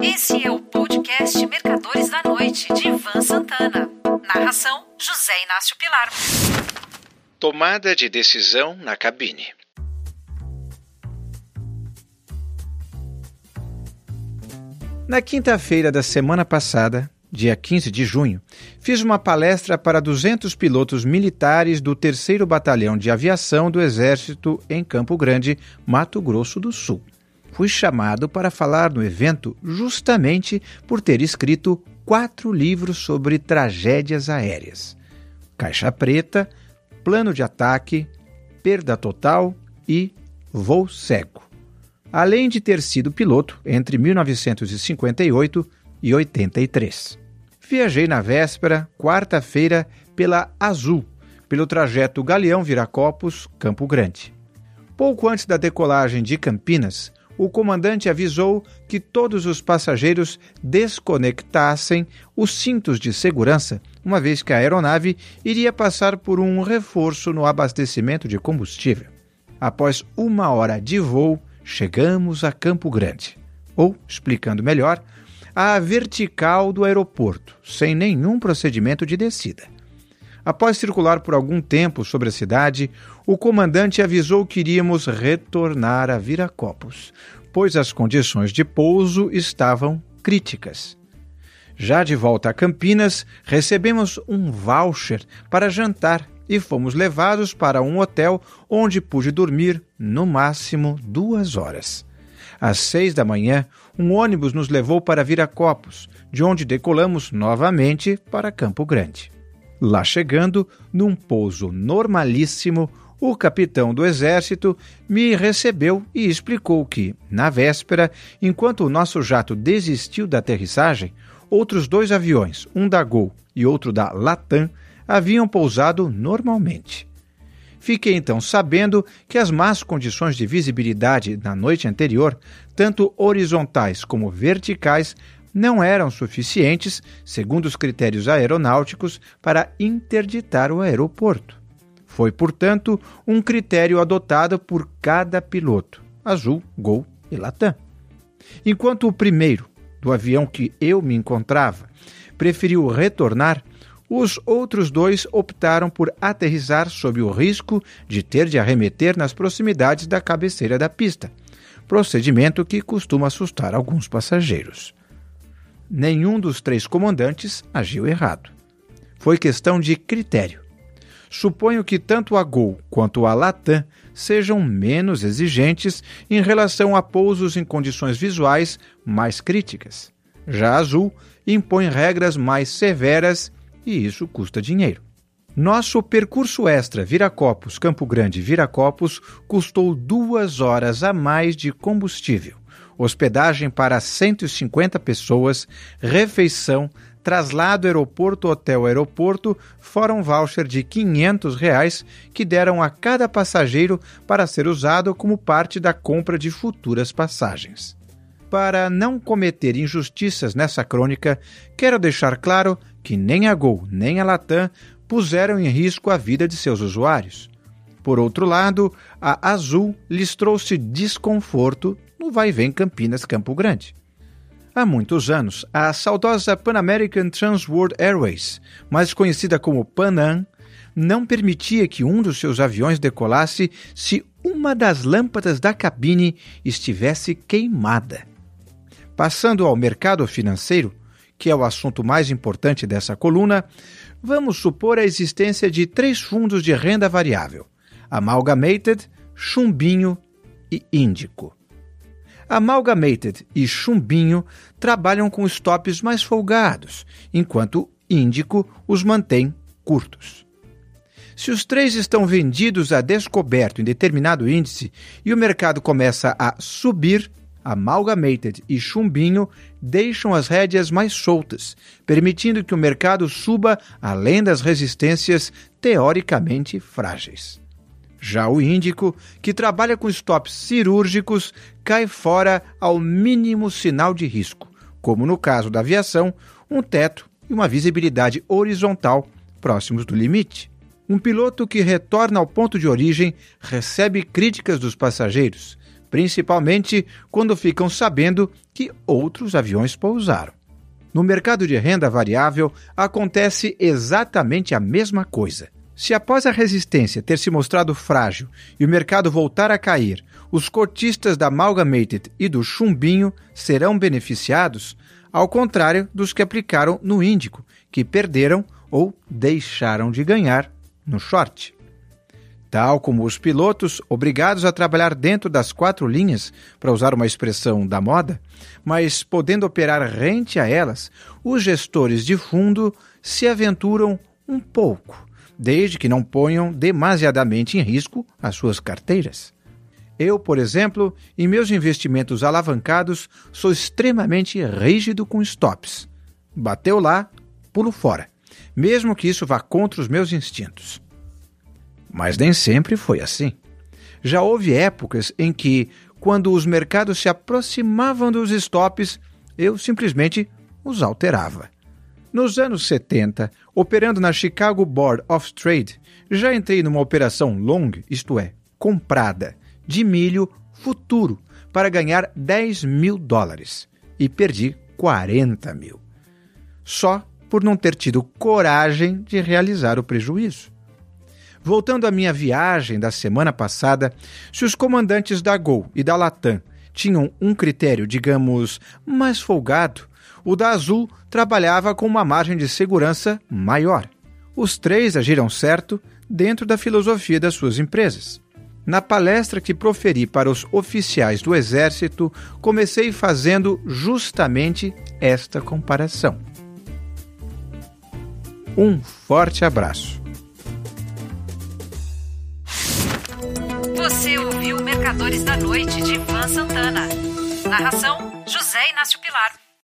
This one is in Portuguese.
Esse é o podcast Mercadores da Noite, de Ivan Santana. Narração: José Inácio Pilar. Tomada de decisão na cabine. Na quinta-feira da semana passada, dia 15 de junho, fiz uma palestra para 200 pilotos militares do 3 Batalhão de Aviação do Exército em Campo Grande, Mato Grosso do Sul. Fui chamado para falar no evento justamente por ter escrito quatro livros sobre tragédias aéreas: Caixa Preta, Plano de Ataque, Perda Total e Voo Cego. Além de ter sido piloto entre 1958 e 83. Viajei na véspera, quarta-feira, pela Azul, pelo trajeto Galeão Viracopos, Campo Grande. Pouco antes da decolagem de Campinas, o comandante avisou que todos os passageiros desconectassem os cintos de segurança, uma vez que a aeronave iria passar por um reforço no abastecimento de combustível. Após uma hora de voo, chegamos a Campo Grande. Ou, explicando melhor, à vertical do aeroporto, sem nenhum procedimento de descida. Após circular por algum tempo sobre a cidade, o comandante avisou que iríamos retornar a Viracopos, pois as condições de pouso estavam críticas. Já de volta a Campinas, recebemos um voucher para jantar e fomos levados para um hotel onde pude dormir no máximo duas horas. Às seis da manhã, um ônibus nos levou para Viracopos, de onde decolamos novamente para Campo Grande. Lá chegando, num pouso normalíssimo, o capitão do exército me recebeu e explicou que, na véspera, enquanto o nosso jato desistiu da aterrissagem, outros dois aviões, um da Gol e outro da Latam, haviam pousado normalmente. Fiquei então sabendo que as más condições de visibilidade na noite anterior, tanto horizontais como verticais, não eram suficientes, segundo os critérios aeronáuticos, para interditar o aeroporto. Foi, portanto, um critério adotado por cada piloto, Azul, Gol e Latam. Enquanto o primeiro, do avião que eu me encontrava, preferiu retornar, os outros dois optaram por aterrissar sob o risco de ter de arremeter nas proximidades da cabeceira da pista, procedimento que costuma assustar alguns passageiros. Nenhum dos três comandantes agiu errado. Foi questão de critério. Suponho que tanto a Gol quanto a Latam sejam menos exigentes em relação a pousos em condições visuais mais críticas. Já a Azul impõe regras mais severas e isso custa dinheiro. Nosso percurso extra Viracopos Campo Grande Viracopos custou duas horas a mais de combustível, hospedagem para 150 pessoas, refeição, traslado aeroporto-hotel-aeroporto, fora um voucher de 500 reais que deram a cada passageiro para ser usado como parte da compra de futuras passagens. Para não cometer injustiças nessa crônica, quero deixar claro que nem a Gol nem a Latam puseram em risco a vida de seus usuários. Por outro lado, a Azul lhes trouxe desconforto no vai-vem Campinas-Campo Grande. Há muitos anos, a saudosa Pan American Transworld Airways, mais conhecida como Panam, não permitia que um dos seus aviões decolasse se uma das lâmpadas da cabine estivesse queimada. Passando ao mercado financeiro, que é o assunto mais importante dessa coluna, vamos supor a existência de três fundos de renda variável: Amalgamated, Chumbinho e Índico. Amalgamated e Chumbinho trabalham com stops mais folgados, enquanto Índico os mantém curtos. Se os três estão vendidos a descoberto em determinado índice e o mercado começa a subir, Amalgamated e Chumbinho deixam as rédeas mais soltas, permitindo que o mercado suba além das resistências teoricamente frágeis. Já o Índico, que trabalha com stops cirúrgicos, cai fora ao mínimo sinal de risco, como no caso da aviação, um teto e uma visibilidade horizontal próximos do limite. Um piloto que retorna ao ponto de origem recebe críticas dos passageiros, principalmente quando ficam sabendo que outros aviões pousaram. No mercado de renda variável acontece exatamente a mesma coisa. Se após a resistência ter se mostrado frágil e o mercado voltar a cair, os cotistas da Amalgamated e do Chumbinho serão beneficiados, ao contrário dos que aplicaram no Índico, que perderam ou deixaram de ganhar no short. Tal como os pilotos obrigados a trabalhar dentro das quatro linhas, para usar uma expressão da moda, mas podendo operar rente a elas, os gestores de fundo se aventuram um pouco desde que não ponham demasiadamente em risco as suas carteiras. Eu, por exemplo, em meus investimentos alavancados, sou extremamente rígido com stops. Bateu lá, pulo fora, mesmo que isso vá contra os meus instintos. Mas nem sempre foi assim. Já houve épocas em que, quando os mercados se aproximavam dos stops, eu simplesmente os alterava. Nos anos 70, operando na Chicago Board of Trade, já entrei numa operação long, isto é, comprada, de milho futuro para ganhar 10 mil dólares e perdi 40 mil. Só por não ter tido coragem de realizar o prejuízo. Voltando à minha viagem da semana passada, se os comandantes da Gol e da Latam tinham um critério, digamos, mais folgado, o da Azul trabalhava com uma margem de segurança maior. Os três agiram certo dentro da filosofia das suas empresas. Na palestra que proferi para os oficiais do Exército, comecei fazendo justamente esta comparação. Um forte abraço. Você ouviu Mercadores da Noite de Ivan Santana. Narração: José Inácio Pilar.